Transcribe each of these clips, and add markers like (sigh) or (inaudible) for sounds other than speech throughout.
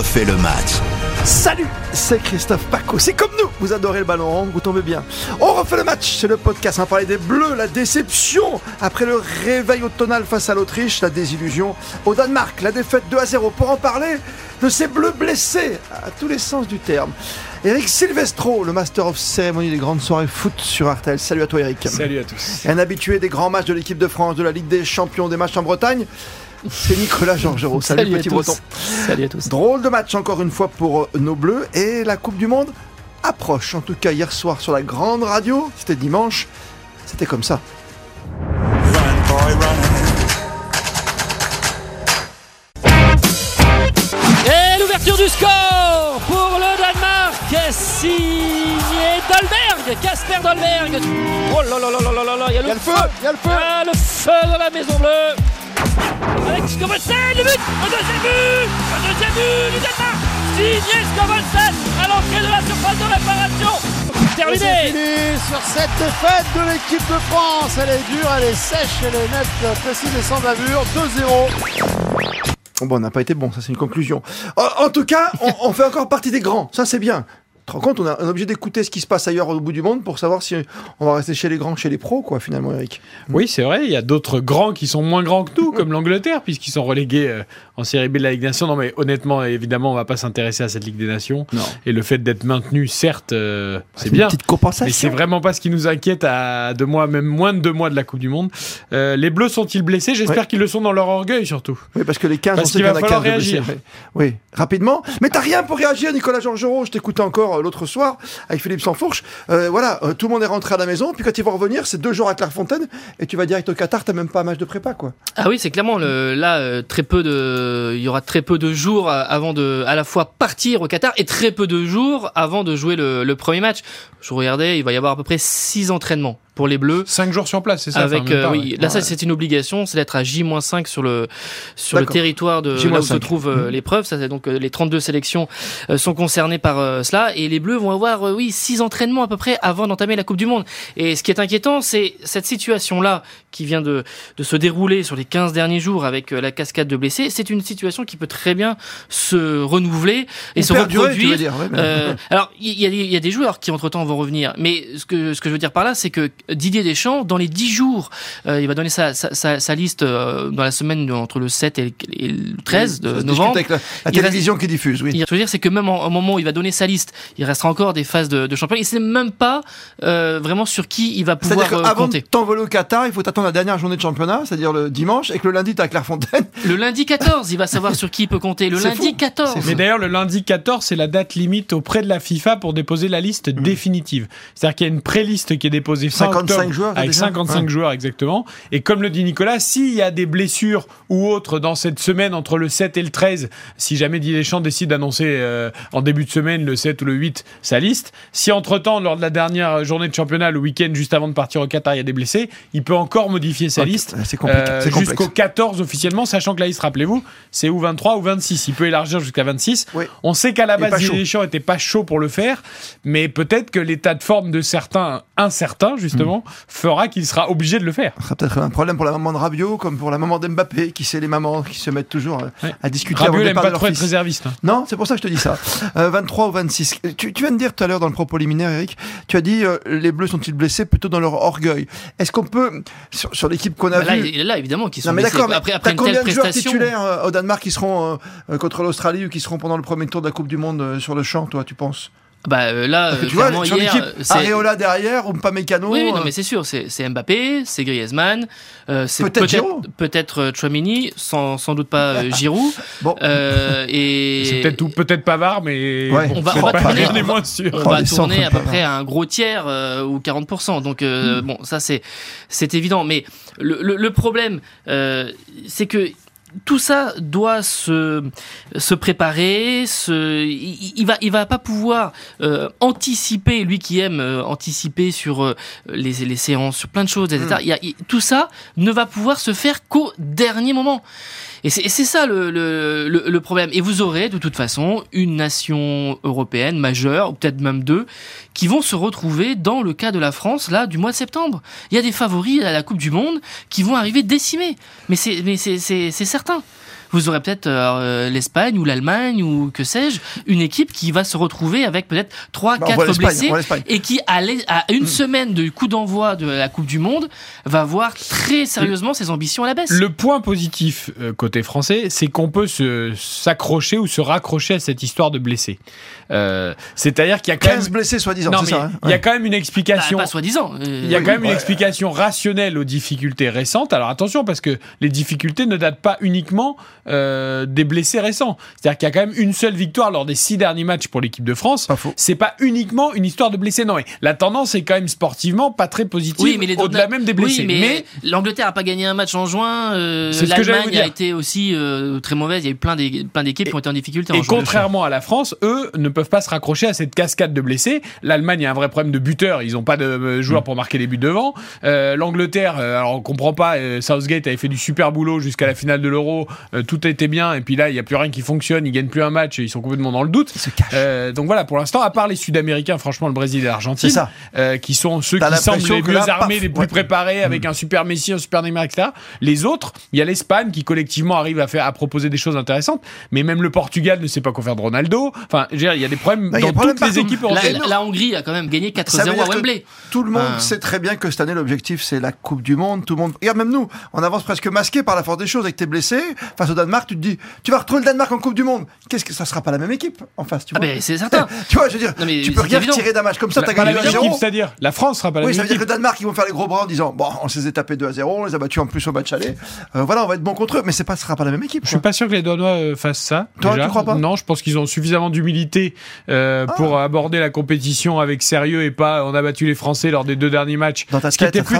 refait le match. Salut, c'est Christophe Paco. C'est comme nous, vous adorez le ballon rond, vous tombez bien. On refait le match, c'est le podcast. On va parler des Bleus, la déception après le réveil automnal face à l'Autriche, la désillusion au Danemark, la défaite 2 à 0. Pour en parler de ces Bleus blessés à tous les sens du terme. Eric Silvestro, le master of cérémonie des grandes soirées foot sur RTL. Salut à toi Eric. Salut à tous. Un habitué des grands matchs de l'équipe de France, de la Ligue des champions, des matchs en Bretagne. C'est Nicolas Georgerot. Salut, Salut à petit tous. breton. Salut à tous. Drôle de match encore une fois pour euh, nos bleus et la Coupe du Monde approche. En tout cas hier soir sur la grande radio, c'était dimanche, c'était comme ça. Casper Dolberg. Oh là là là là là là là, il y a le, feu, il y a le feu. Ah, le feu dans la maison bleue. Avec Skovensen, le but, le deuxième but, le deuxième but du Danemark. Signé Skovensen à l'entrée de la surface de réparation. Terminé. fini sur cette défaite de l'équipe de France. Elle est dure, elle est sèche, elle est nette, précise et sans bavure. 2-0. Bon, bon, on n'a pas été bon, ça c'est une conclusion. En, en tout cas, on, on fait encore partie des grands, ça c'est bien. Te rends compte, on, a- on est obligé d'écouter ce qui se passe ailleurs au bout du monde pour savoir si on va rester chez les grands, chez les pros, quoi, finalement, Eric. Oui, c'est vrai, il y a d'autres grands qui sont moins grands que nous, comme l'Angleterre, puisqu'ils sont relégués euh, en série B de la Ligue des Nations. Non, mais honnêtement, évidemment, on va pas s'intéresser à cette Ligue des Nations. Non. Et le fait d'être maintenu, certes, euh, c'est une bien. petite compensation. Mais c'est vraiment pas ce qui nous inquiète à deux mois, même moins de deux mois de la Coupe du Monde. Euh, les Bleus sont-ils blessés? J'espère Ouais. qu'ils le sont dans leur orgueil, surtout. Oui, parce que les 15, Parce on sait qu'il va en a falloir 15 de blessés. réagir. Oui, rapidement. Mais t'as rien pour réagir, Nicolas Georgerot. Je t'écoutais encore l'autre soir avec Philippe Sansfourche. Euh, voilà, euh, tout le monde est rentré à la maison. Puis quand ils vont revenir, c'est deux jours à Clairefontaine. Et tu vas direct au Qatar, t'as même pas un match de prépa, quoi. Ah oui, c'est clairement là euh, très peu de, il y aura très peu de jours euh, avant de, à la fois partir au Qatar et très peu de jours avant de jouer le, le premier match. Je regardais, il va y avoir à peu près six entraînements pour les Bleus. Cinq jours sur place, c'est ça Avec Enfin, euh, pas, oui, ouais. là ça c'est une obligation, c'est d'être à J-5 sur le sur le territoire de J-5. là où se trouve euh, Mhm. l'épreuve. Ça c'est donc euh, les 32 sélections sont concernées par cela et les Bleus vont avoir oui six entraînements à peu près avant d'entamer la Coupe du Monde. Et ce qui est inquiétant, c'est cette situation là qui vient de de se dérouler sur les 15 derniers jours avec la cascade de blessés. C'est une situation qui peut très bien se renouveler et Ou se perdurer, tu veux reproduire. dire. ouais, mais- Euh, alors, il y, a des- il y a des joueurs qui entre-temps vont revenir, mais ce que, ce que je veux dire par là, c'est que Didier Deschamps, dans les 10 jours, euh, il va donner sa, sa, sa, sa liste euh, dans la semaine de- entre le 7 et le, et le 13 Ça de novembre. avec la, la télévision qui diffuse, oui. Ce que je veux dire, c'est que même en- au moment où il va donner sa liste, il restera encore des phases de, de championnat. Il sait même pas euh, vraiment sur qui il va pouvoir C'est-à-dire euh, qu'avant de compter. t'envoler au Qatar, il faut t'attendre la dernière journée de championnat, c'est-à-dire le dimanche, et que le lundi, t'es à Clairefontaine. (laughs) Le lundi 14, il va savoir sur qui il peut compter. Le lundi fou. 14. C'est Mais d'ailleurs, le lundi 14, c'est la date limite auprès de la FIFA pour déposer la liste Mm. définitive. C'est-à-dire qu'il y a une pré-liste qui est déposée 55 octobre joueurs, avec déjà 55 Ouais. joueurs exactement. Et comme le dit Nicolas, s'il y a des blessures ou autres dans cette semaine entre le 7 et le 13, si jamais Didier Deschamps décide d'annoncer euh, en début de semaine, le 7 ou le 8, sa liste, si entre-temps, lors de la dernière journée de championnat, le week-end juste avant de partir au Qatar, il y a des blessés, il peut encore modifier sa liste euh, jusqu'au 14 officiellement, sachant que la liste, rappelez-vous, c'est ou 23 ou 26. Il peut élargir jusqu'à 26. Oui. On sait qu'à la base. Didier Deschamps était pas chaud pour le faire, mais peut-être que l'état de forme de certains incertains, justement, Fera qu'il sera obligé de le faire. Ce sera peut-être un problème pour la maman de Rabiot, comme pour la maman d'Mbappé, qui sait les mamans qui se mettent toujours à, Ouais. à discuter Rabiot n'aime pas trop être réserviste. hein. Non, c'est pour ça que je te dis ça. (laughs) Euh, 23 ou 26. Tu, tu viens de dire tout à l'heure dans le propos liminaire, Eric, tu as dit euh, les Bleus sont-ils blessés plutôt dans leur orgueil. Est-ce qu'on peut, sur, sur l'équipe qu'on a Bah là, vue... il- là, évidemment, qui sont Non mais blessés. d'accord, mais après, après une telle combien de joueurs titulaires euh, au Danemark qui seront euh, euh, contre l'Australie ou qui seront pendant le premier tour de la Coupe du Monde euh, sur le champ, toi, tu penses? Bah euh, là, que euh, tu vois, sur hier, l'équipe, euh, c'est- Areola derrière, ou Mécano. Oui, oui, non, mais c'est sûr, c'est c'est Mbappé, c'est Griezmann, euh, c'est Peut-être Giroud. peut-être euh, Chouamini, sans, sans doute pas euh, Giroud, (laughs) Bon. euh, et (laughs) C'est peut-être tout, peut-être Pavard, mais Ouais. bon, On va- on va pas- tourner- on moins sûr. on va tourner à peu pas près à un gros tiers euh, ou 40%. Donc euh, bon, ça c'est c'est évident. Mais le, le, le problème, euh, c'est que tout ça doit se, se préparer, se, il, il va, il va pas pouvoir euh, anticiper, lui qui aime euh, anticiper sur euh, les, les séances, sur plein de choses, etc. Il y a- il- tout ça ne va pouvoir se faire qu'au dernier moment. Et c'est ça le, le, le, problème. Et vous aurez de toute façon une nation européenne majeure, ou peut-être même deux, qui vont se retrouver dans le cas de la France, là, du mois de septembre. Il y a des favoris à la Coupe du Monde qui vont arriver décimés. Mais c'est certain. Vous aurez peut-être euh, l'Espagne ou l'Allemagne ou que sais-je, une équipe qui va se retrouver avec peut-être 3 Bah, on voit 4 l'Espagne, blessés et qui à, à une semaine du coup d'envoi de la Coupe du monde va voir très sérieusement ses ambitions à la baisse. Le point positif euh, côté français, c'est qu'on peut se s'accrocher ou se raccrocher à cette histoire de blessés. Euh, C'est-à-dire qu'il y a quand 15 même, blessés, soi-disant, c'est ça. hein il y a quand même une Bah, explication. pas soi-disant. euh, Il y a Oui, quand même une explication rationnelle aux difficultés récentes. Alors attention, parce que les difficultés ne datent pas uniquement euh, des blessés récents. C'est-à-dire qu'il y a quand même une seule victoire lors des six derniers matchs pour l'équipe de France. C'est pas uniquement une histoire de blessés. Non, mais la tendance est quand même sportivement pas très positive. Oui, mais les au-delà même des blessés. Oui, mais, l'Angleterre a pas gagné un match en juin. euh, L'Allemagne a été aussi euh, très mauvaise. Il y a eu plein d'é- plein d'équipes qui ont été en difficulté. en Et juin. contrairement à la France, eux ne peuvent pas se raccrocher à cette cascade de blessés. L'Allemagne a un vrai problème de buteur, ils n'ont pas de euh, Mm. joueurs pour marquer des buts devant. Euh, L'Angleterre, alors on comprend pas, euh, Southgate avait fait du super boulot jusqu'à la finale de l'Euro, euh, tout était bien, et puis là il n'y a plus rien qui fonctionne, ils gagnent plus un match, et ils sont complètement dans le doute. Ils se cachent. Euh, donc voilà, pour l'instant, à part les Sud-Américains, franchement le Brésil et l'Argentine, euh, qui sont ceux qui semblent les mieux là, armés, paf, les plus ouais. préparés, avec un super Messi, un super Neymar, etc. Les autres, il y a l'Espagne qui collectivement arrive à faire à proposer des choses intéressantes, mais même le Portugal ne sait pas quoi faire de Ronaldo. Enfin, je veux dire, il y a des problèmes Bah, il y a dans des problèmes toutes les équipes La, européennes. la- la Hongrie a quand même gagné Ça veut 4-0 dire à Wembley. Tout le monde Ah. sait très bien que cette année, l'objectif, c'est la Coupe du Monde. Tout le monde. Regarde, même nous, on avance presque masqué par la force des choses avec tes blessés. Face au Danemark, tu te dis, tu vas retrouver le Danemark en Coupe du Monde. Qu'est-ce que ça sera pas la même équipe en face, tu Ah vois c'est (laughs) certain. Tu vois, je veux dire, Non, tu peux rien évident. retirer d'un match comme ça. La- T'as pas la gagné même 2 équipe, 0 c'est-à-dire la France sera pas la Oui, ça même veut dire que équipe. le Danemark, ils vont faire les gros bras en disant, bon, on s'est tapé 2 à 0, on les a battus en plus au match aller. Euh, voilà, on va être bon contre eux, mais c'est pas, ce sera pas la même équipe. Je suis pas sûr que les Danois euh, fassent ça. Toi, déjà. tu crois pas Non, je pense qu'ils ont suffisamment d'humilité euh, Ah. pour aborder la compétition avec sérieux et pas on a battu les Français lors des deux derniers matchs. Dans ta ce qui était ça plus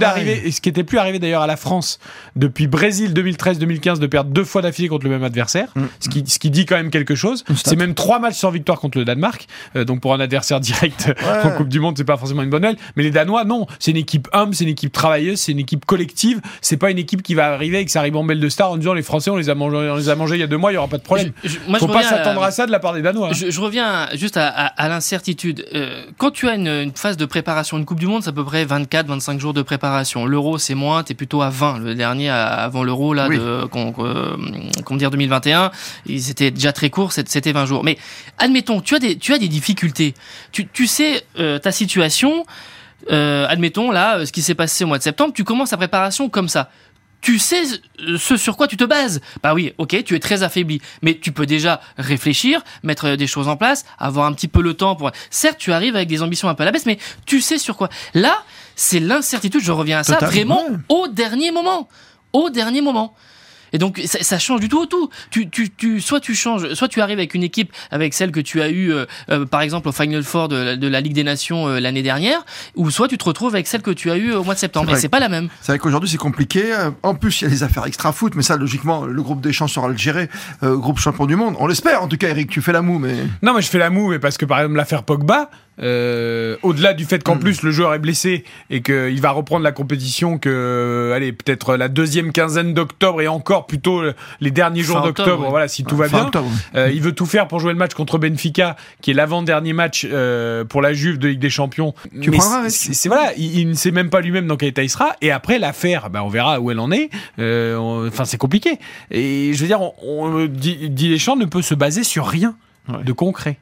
ce qui était plus arrivé d'ailleurs à la France depuis Brésil 2013-2015 de perdre deux fois d'affilée contre le même adversaire, Mm. ce qui ce qui dit quand même quelque chose. C'est même trois matchs sans victoire contre le Danemark, Euh, donc pour un adversaire direct Ouais. en Coupe du Monde, c'est pas forcément une bonne nouvelle. Mais les Danois, non, c'est une équipe humble, c'est une équipe travailleuse, c'est une équipe collective. C'est pas une équipe qui va arriver avec sa ribambelle de stars en disant les Français on les a mangés, on les a mangés il y a deux mois, il y aura pas de problème. Je- je- moi, Faut je pas à- s'attendre à ça de la part des Danois. hein. Je, je reviens juste à, à- à l'incertitude. Euh, quand tu as une, une phase de préparation, une Coupe du Monde, c'est à peu près 24-25 jours de préparation. L'Euro, c'est moins, t'es plutôt à 20. Le dernier, avant l'Euro, là, Oui. de, euh, comment dire, 2021, il- c'était déjà très court, c'était 20 jours. Mais admettons, tu as des, tu as des difficultés. Tu, tu sais euh, ta situation. Euh, admettons, là, euh, ce qui s'est passé au mois de septembre, tu commences ta préparation comme ça tu sais ce sur quoi tu te bases. Bah oui, ok, tu es très affaibli, mais tu peux déjà réfléchir, mettre des choses en place, avoir un petit peu le temps pour. Certes, tu arrives avec des ambitions un peu à la baisse, mais tu sais sur quoi. Là, c'est l'incertitude. Je reviens à ça Totalement, vraiment au dernier moment, au dernier moment. Et donc ça, ça change du tout au tout. Tu, tu, tu, soit tu changes, soit tu arrives avec une équipe avec celle que tu as eue, euh, euh, par exemple au Final Four de, la- de la Ligue des Nations euh, l'année dernière, ou soit tu te retrouves avec celle que tu as eue au mois de septembre. C'est Et c'est pas la même. C'est vrai qu'aujourd'hui c'est compliqué. En plus, il y a les affaires extra-foot, mais ça, logiquement, le groupe des champs sera le gérer. Euh, groupe champion du monde. On l'espère, en tout cas, Eric, tu fais la moue, mais. Non, mais je fais la moue, mais parce que par exemple l'affaire Pogba, euh, au-delà du fait qu'en Mm. plus le joueur est blessé et qu'il va reprendre la compétition que, euh, allez, peut-être la deuxième quinzaine d'octobre et encore plutôt les derniers jours d'octobre, voilà, si tout va bien. octobre. Euh, il veut tout faire pour jouer le match contre Benfica, qui est l'avant-dernier match euh, pour la Juve de Ligue des Champions. Tu c'est c'est- voilà, il, il ne sait même pas lui-même dans quel état il sera. Et après l'affaire, bah, on verra où elle en est. Euh, Enfin, c'est compliqué. Et je veux dire, on, on, Di- Didier Deschamps ne peut se baser sur rien Ouais. de concret.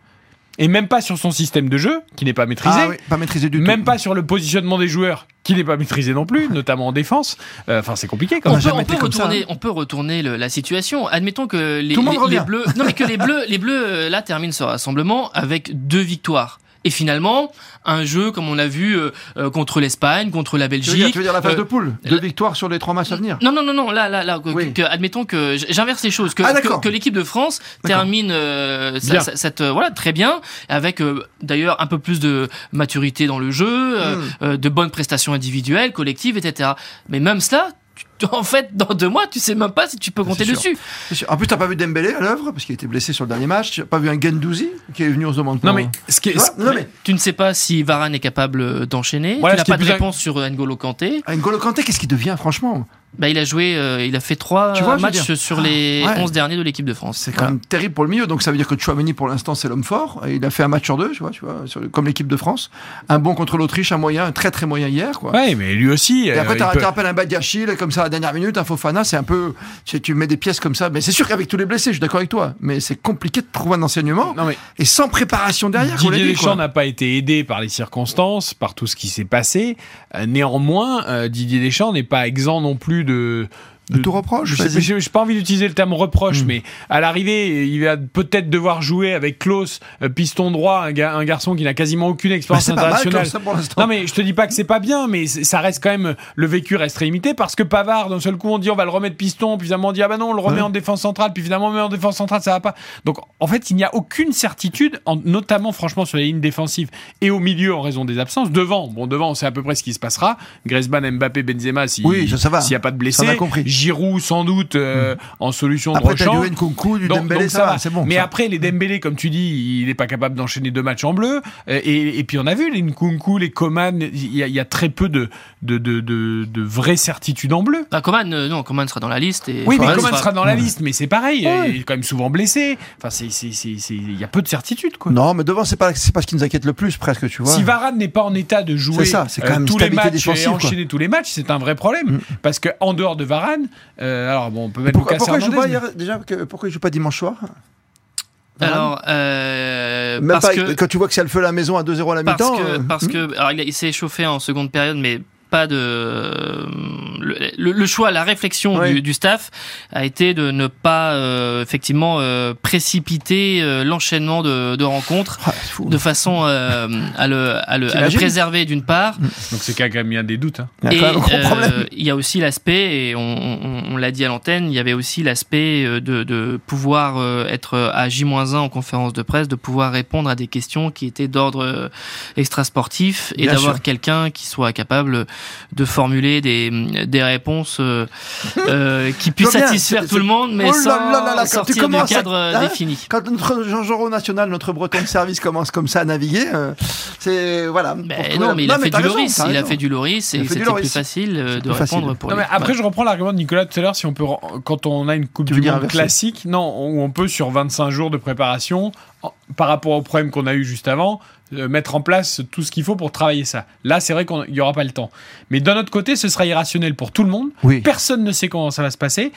Et même pas sur son système de jeu, qui n'est pas maîtrisé. Ah oui, pas maîtrisé du Même tout. pas sur le positionnement des joueurs, qui n'est pas maîtrisé non plus, notamment en défense. Euh, Enfin, c'est compliqué quand On peut, on peut ça, retourner, hein. on peut retourner le- la situation. Admettons que les, les- les bleus, non mais que les (laughs) bleus, les bleus euh, là terminent ce rassemblement avec deux victoires. Et finalement, un jeu comme on a vu euh, euh, contre l'Espagne, contre la Tu veux, dire, Belgique. tu veux dire la phase euh, de poule Deux victoires sur les trois matchs à venir non, non, non, non, là, là, là, que- Oui. que- admettons que j'inverse les choses, que, Ah, que, d'accord. que l'équipe de France termine euh, sa- Bien. sa- cette, euh, voilà, très bien, avec euh, d'ailleurs un peu plus de maturité dans le jeu, euh, Mm. euh, de bonnes prestations individuelles, collectives, etc. Mais même cela, (laughs) en fait, dans deux mois, tu sais même pas si tu peux compter sûr. dessus. En plus, t'as pas vu Dembélé à l'œuvre, parce qu'il était blessé sur le dernier match. Tu n'as pas vu un Gendouzi qui est venu, on se demande Non, pas. mais ce qui est, Tu vois non, mais Tu ne sais pas si Varane est capable d'enchaîner. Voilà, tu n'as pas de réponse sur N'Golo Kanté. N'Golo Kanté, qu'est-ce qu'il devient, franchement? Bah, il a joué, euh, il a fait trois vois, matchs sur les Ouais. 11 derniers de l'équipe de France. C'est quand même terrible pour le milieu. Donc ça veut dire que Chouameni, pour l'instant, c'est l'homme fort. Et il a fait un match sur deux, tu vois, tu vois sur le- comme l'équipe de France. Un bon contre l'Autriche, un moyen, un très très moyen hier. Quoi. Ouais, mais lui aussi. Et après, euh, tu peut- rappelles un Badiachil, comme ça, à la dernière minute, un Fofana, c'est un peu. Tu, tu mets des pièces comme ça. Mais c'est sûr qu'avec tous les blessés, je suis d'accord avec toi. Mais c'est compliqué de trouver un enseignement. Non, mais Et sans préparation derrière, Didier Deschamps n'a pas été aidé par les circonstances, par tout ce qui s'est passé. Euh, néanmoins, euh, Didier Deschamps n'est pas exempt non plus de. De tout reproche, Je J'ai pas envie d'utiliser le terme reproche, Mm. mais à l'arrivée, il va peut-être devoir jouer avec Klaus, euh, piston droit, un, ga- un garçon qui n'a quasiment aucune Bah, expérience c'est pas mal internationale. ça pour. Non mais je te dis pas que c'est pas bien, mais ça reste quand même le vécu reste très limité parce que Pavard d'un seul coup on dit on va le remettre piston, puis finalement on dit ah bah non on le remet Ouais. en défense centrale, puis finalement on le met en défense centrale ça va pas. Donc en fait il n'y a aucune certitude, en- notamment franchement sur les lignes défensives et au milieu en raison des absences. Devant, bon devant on sait à peu près ce qui se passera. Griezmann, Mbappé, Benzema si Oui, ça, ça va. s'il n'y a pas de blessés. compris. Giroud sans doute euh, en solution de Après, rechange. du Nkunku, du Donc- Dembélé, donc ça, va, c'est bon. Mais ça. après, les Dembélé, comme tu dis, il n'est pas capable d'enchaîner deux matchs en bleu. Euh, Et, et puis on a vu les Nkunku, les Coman, il y, a- il y a très peu de, de, de, de, de vraies certitudes en bleu. Ah, Coman, euh, non, Coman sera dans la liste. Et Oui, mais Coman sera dans la liste, mais c'est pareil, Ouais. il est quand même souvent blessé. Enfin, c'est, c'est, c'est, c'est- il y a peu de certitudes, quoi. Non, mais devant, c'est pas, c'est pas ce qui nous inquiète le plus, presque, tu vois. Si Varane n'est pas en état de jouer C'est ça, c'est quand euh, même tous les matchs et quoi. enchaîner tous les matchs, c'est un vrai problème. Mm. Parce que en dehors de Varane, euh, alors bon, on peut mettre pourquoi, Lucas pourquoi il joue Hernandez, pas mais- hier, déjà, que- pourquoi il joue pas dimanche soir? Alors, euh, Même parce pas, que, quand tu vois que c'est le feu à la maison à 2-0 à la parce mi-temps. que, euh, parce hmm. que, alors il s'est échauffé en seconde période, mais pas de le, le- le choix, la réflexion du, du staff a été de ne pas euh, effectivement euh, précipiter euh, l'enchaînement de, de rencontres Ah, c'est fou. de façon euh, à le, à le, à le préserver d'une part Donc c'est qu'il y a quand même bien des doutes. hein. Il y a euh, il y a aussi l'aspect, et on, on- on l'a dit à l'antenne, il y avait aussi l'aspect euh, de, de pouvoir euh, être à J-1 en conférence de presse, de pouvoir répondre à des questions qui étaient d'ordre extrasportif et d'avoir quelqu'un qui soit capable de formuler des, des réponses euh, euh, qui puissent satisfaire tout le monde, mais Oh là sans là là là, quand tu sortir du à- cadre hein défini. Quand notre Jean Jaurès national, notre breton de service commence comme ça à naviguer, euh, c'est voilà. Mais trouver non, mais il a fait t'as du raison, Loris. Il a fait du Loris Il a et fait du c'était plus facile de plus facile. répondre pour Non, lui. mais après, je reprends l'argument de Nicolas tout à l'heure. Si on peut, quand on a une Coupe Tu du Monde classique, non, où on peut sur 25 jours de préparation, par rapport au problème qu'on a eu juste avant, euh, mettre en place tout ce qu'il faut pour travailler ça. Là, c'est vrai qu'il n'y aura pas le temps. Mais d'un autre côté, ce sera irrationnel pour tout le monde. Oui. Personne ne sait comment ça va se passer.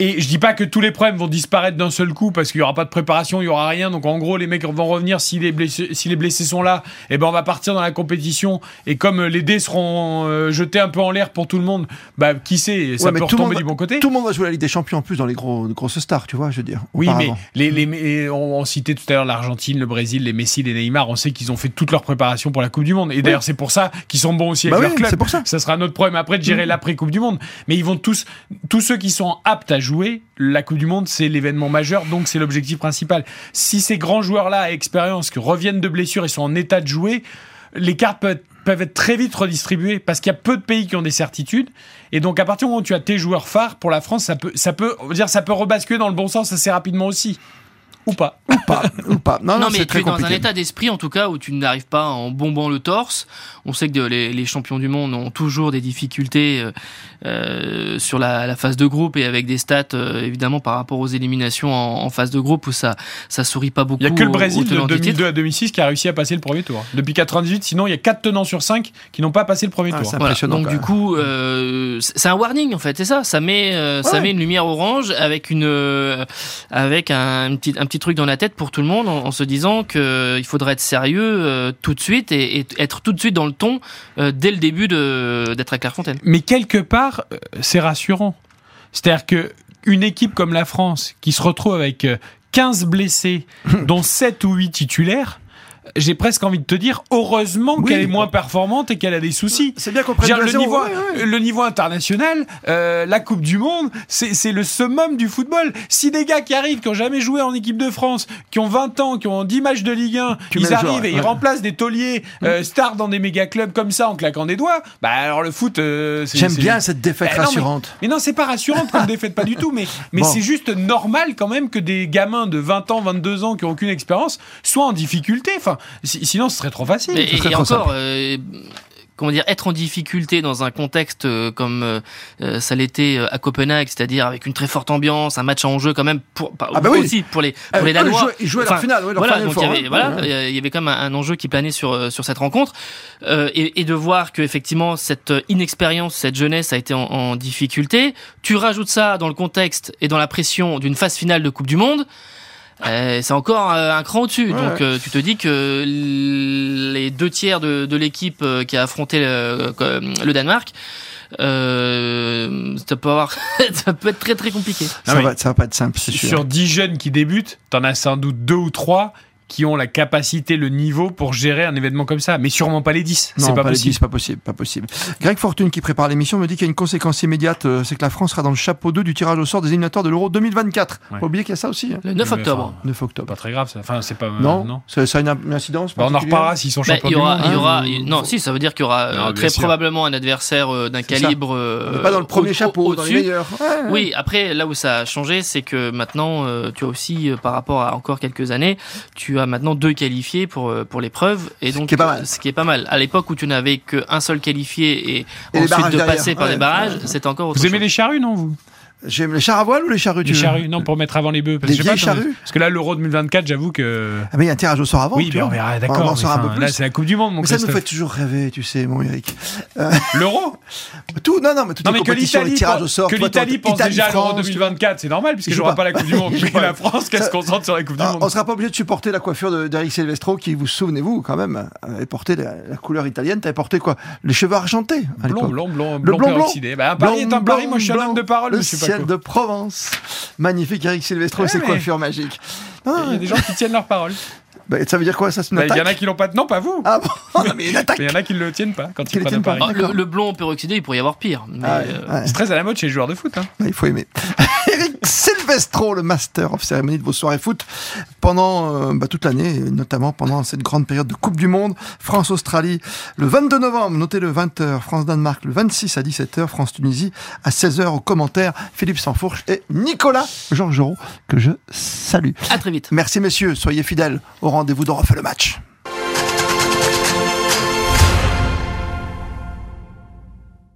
Et je dis pas que tous les problèmes vont disparaître d'un seul coup parce qu'il y aura pas de préparation, il y aura rien. Donc en gros, les mecs vont revenir si les blessés, si les blessés sont là. Et ben on va partir dans la compétition. Et comme les dés seront euh, jetés un peu en l'air pour tout le monde, bah qui sait, ça Ouais, peut retomber monde du bon côté. Tout le monde va jouer la Ligue des Champions en plus dans les gros, grosses stars, tu vois, je veux dire. Oui, mais les, les, on, on citait tout à l'heure l'Argentine, le Brésil, les Messi, les Neymar. On sait qu'ils ont fait toute leur préparation pour la Coupe du Monde. Et d'ailleurs, c'est pour ça qu'ils sont bons aussi avec Bah leur oui, club. c'est pour ça. Ça sera notre problème après de gérer l'après Coupe du Monde. Mais ils vont tous, tous ceux qui sont aptes à jouer, la Coupe du Monde, c'est l'événement majeur, donc c'est l'objectif principal. Si ces grands joueurs-là à expérience, reviennent de blessures et sont en état de jouer, les cartes peuvent être, très vite redistribuées parce qu'il y a peu de pays qui ont des certitudes. Et donc, à partir du moment où tu as tes joueurs phares, pour la France, ça peut, ça peut, dire, ça peut rebasculer dans le bon sens assez rapidement aussi. Ou pas. Ou pas, ou pas. Non, (laughs) non, Non, mais tu très es dans un état d'esprit, en tout cas, où tu n'arrives pas en bombant le torse. On sait que les, les champions du monde ont toujours des difficultés euh, euh, sur la, la phase de groupe et avec des stats, euh, évidemment, par rapport aux éliminations en, en phase de groupe où ça, ça sourit pas beaucoup. Il y a que le Brésil de tenants du titre. 2002 à 2006 qui a réussi à passer le premier tour. Depuis 98, sinon il y a 4 tenants sur 5 qui n'ont pas passé le premier Ah, tour. Voilà. Donc du coup, euh, c'est un warning en fait, c'est ça. Ça met, euh, ça Ouais. met une lumière orange avec une, euh, avec un, un petit, un petit truc dans la tête pour tout le monde en, en se disant que euh, il faudrait être sérieux euh, tout de suite et, et être tout de suite dans le ton euh, dès le début d'être à Clairefontaine. Mais quelque part, c'est rassurant. C'est-à-dire que une équipe comme la France qui se retrouve avec euh, 15 blessés, (laughs) dont 7 ou 8 titulaires, j'ai presque envie de te dire, heureusement Oui. qu'elle est moins performante et qu'elle a des soucis. C'est bien qu'on prenne le, niveau, ouais, ouais. le niveau international, euh, la Coupe du Monde, c'est le summum du football. Si des gars qui arrivent, qui ont jamais joué en équipe de France, qui ont 20 ans, qui ont 10 matchs de Ligue 1, Tu ils arrivent et ils ouais. remplacent des tauliers euh, stars dans des méga clubs comme ça en claquant des doigts, bah alors le foot, euh, J'aime bien cette défaite Eh non, mais- rassurante. mais non, c'est pas rassurant comme défaite, pas du tout. Mais, mais Bon. c'est juste normal quand même que des gamins de 20 ans, 22 ans qui ont aucune expérience soient en difficulté. Enfin, si- sinon, ce serait trop facile. Et, encore, euh, comment dire, être en difficulté dans un contexte euh, comme euh, ça l'était à Copenhague, c'est-à-dire avec une très forte ambiance, un match en jeu quand même pour Ah bah oui. aussi pour les pour Euh, les eux, Danois. Ils jouaient, Enfin, finale, voilà, donc il y avait voilà, Ouais. il y avait quand même un, un enjeu qui planait sur sur cette rencontre Euh, et, et de voir que effectivement cette inexpérience, cette jeunesse a été en, en difficulté. Tu rajoutes ça dans le contexte et dans la pression d'une phase finale de Coupe du Monde. Euh, c'est encore euh, un cran au-dessus. Ouais. Donc euh, tu te dis que les deux tiers de, de l'équipe euh, qui a affronté le, le Danemark, euh, ça peut avoir, (laughs) ça peut être très très compliqué. Ça, oui. va, ça va pas être simple, c'est sûr. Sur 10 jeunes qui débutent, t'en as sans doute deux ou trois qui ont la capacité, le niveau pour gérer un événement comme ça, mais sûrement pas les 10. Non, C'est pas, les possible. 10, pas possible, pas possible. Greg Fortune qui prépare l'émission me dit qu'il y a une conséquence immédiate, euh, c'est que la France sera dans le chapeau 2 du tirage au sort des éliminatoires de l'Euro 2024. Ouais. Faut oublier qu'il y a ça aussi. hein. Le 9 Mais octobre. enfin, 9 c'est octobre. pas très grave ça. Enfin, c'est pas. euh, non, non. Ça, ça a une, incidence Bah, on en reparlera s'ils sont Bah, champions il y aura, du il y monde. aura, hein, il- non, faut- si, ça veut dire qu'il y aura euh, Non, bien très sûr. probablement un adversaire euh, d'un calibre. On euh, pas dans le premier au- chapeau, dans les meilleurs. Ouais, ouais. Oui, après, là où ça a changé, c'est que maintenant, euh, tu as aussi, euh, par rapport à encore quelques années, tu as maintenant deux qualifiés pour, euh, pour l'épreuve. Et Ce donc, qui est pas mal. Ce qui est pas mal. À l'époque où tu n'avais qu'un seul qualifié et, Et ensuite de derrière. passer par Ouais. des barrages, c'était encore autre Vous aimez les charrues, non vous? J'aime les chars à voile ou les charrues tu Les veux charrues, non, pour mettre avant les bœufs. Parce Les que je sais pas, vieilles t'en- charrues Parce que là, l'Euro 2024, j'avoue que. Ah, mais il y a un tirage au sort avant. oui, tu mais on verra, d'accord. saura un peu plus. Là, c'est la Coupe du Monde, mon Mais ça nous fait toujours rêver, tu sais, mon Eric. L'Euro Tout, non, non, mais toutes Non, mais que l'Italie tirages pense, au sort. que l'Italie pense déjà à l'Euro France, 2024, c'est normal, puisque j'aurai pas. la Coupe du (laughs) Monde. Mais la France, qu'elle se concentre sur la Coupe du Monde. on sera pas obligé de supporter la coiffure de- d'Eric Silvestro qui, vous souvenez-vous, quand même, avait porté la, couleur italienne. T'avais porté quoi? Les cheveux argentés Blond, blond, blond, blond, blond, blond. peroxydé. Bah, un pari est un Blanc, pari, moi je suis un blanc, homme de parole, De Provence. Magnifique Eric Silvestro et Ouais, ses mais- coiffures magiques. Non, Il y a des gens qui tiennent leur parole. bah, ça veut dire quoi Ça, c'est une Bah, Il y en a qui l'ont pas. Non, pas vous. Ah bon (laughs) mais une attaque Mais il y en a qui le tiennent pas quand Qui ils prennent un tiennent pas. pari. Ah, le, le blond peroxydé, il pourrait y avoir pire. Ah, euh, ouais. C'est très à la mode chez les joueurs de foot. Hein. Il faut aimer. Eric Silvestro, le master of cérémonie de vos soirées foot pendant euh, bah, toute l'année, notamment pendant cette grande période de Coupe du Monde. France-Australie le 22 novembre, notez le 20h. France-Danemark le 26 à 17h. France-Tunisie à 16h. Au commentaire, Philippe Sansfourche et Nicolas Georgerot, que je salue. à très vite. Merci messieurs, soyez fidèles au rendez-vous de refait le match.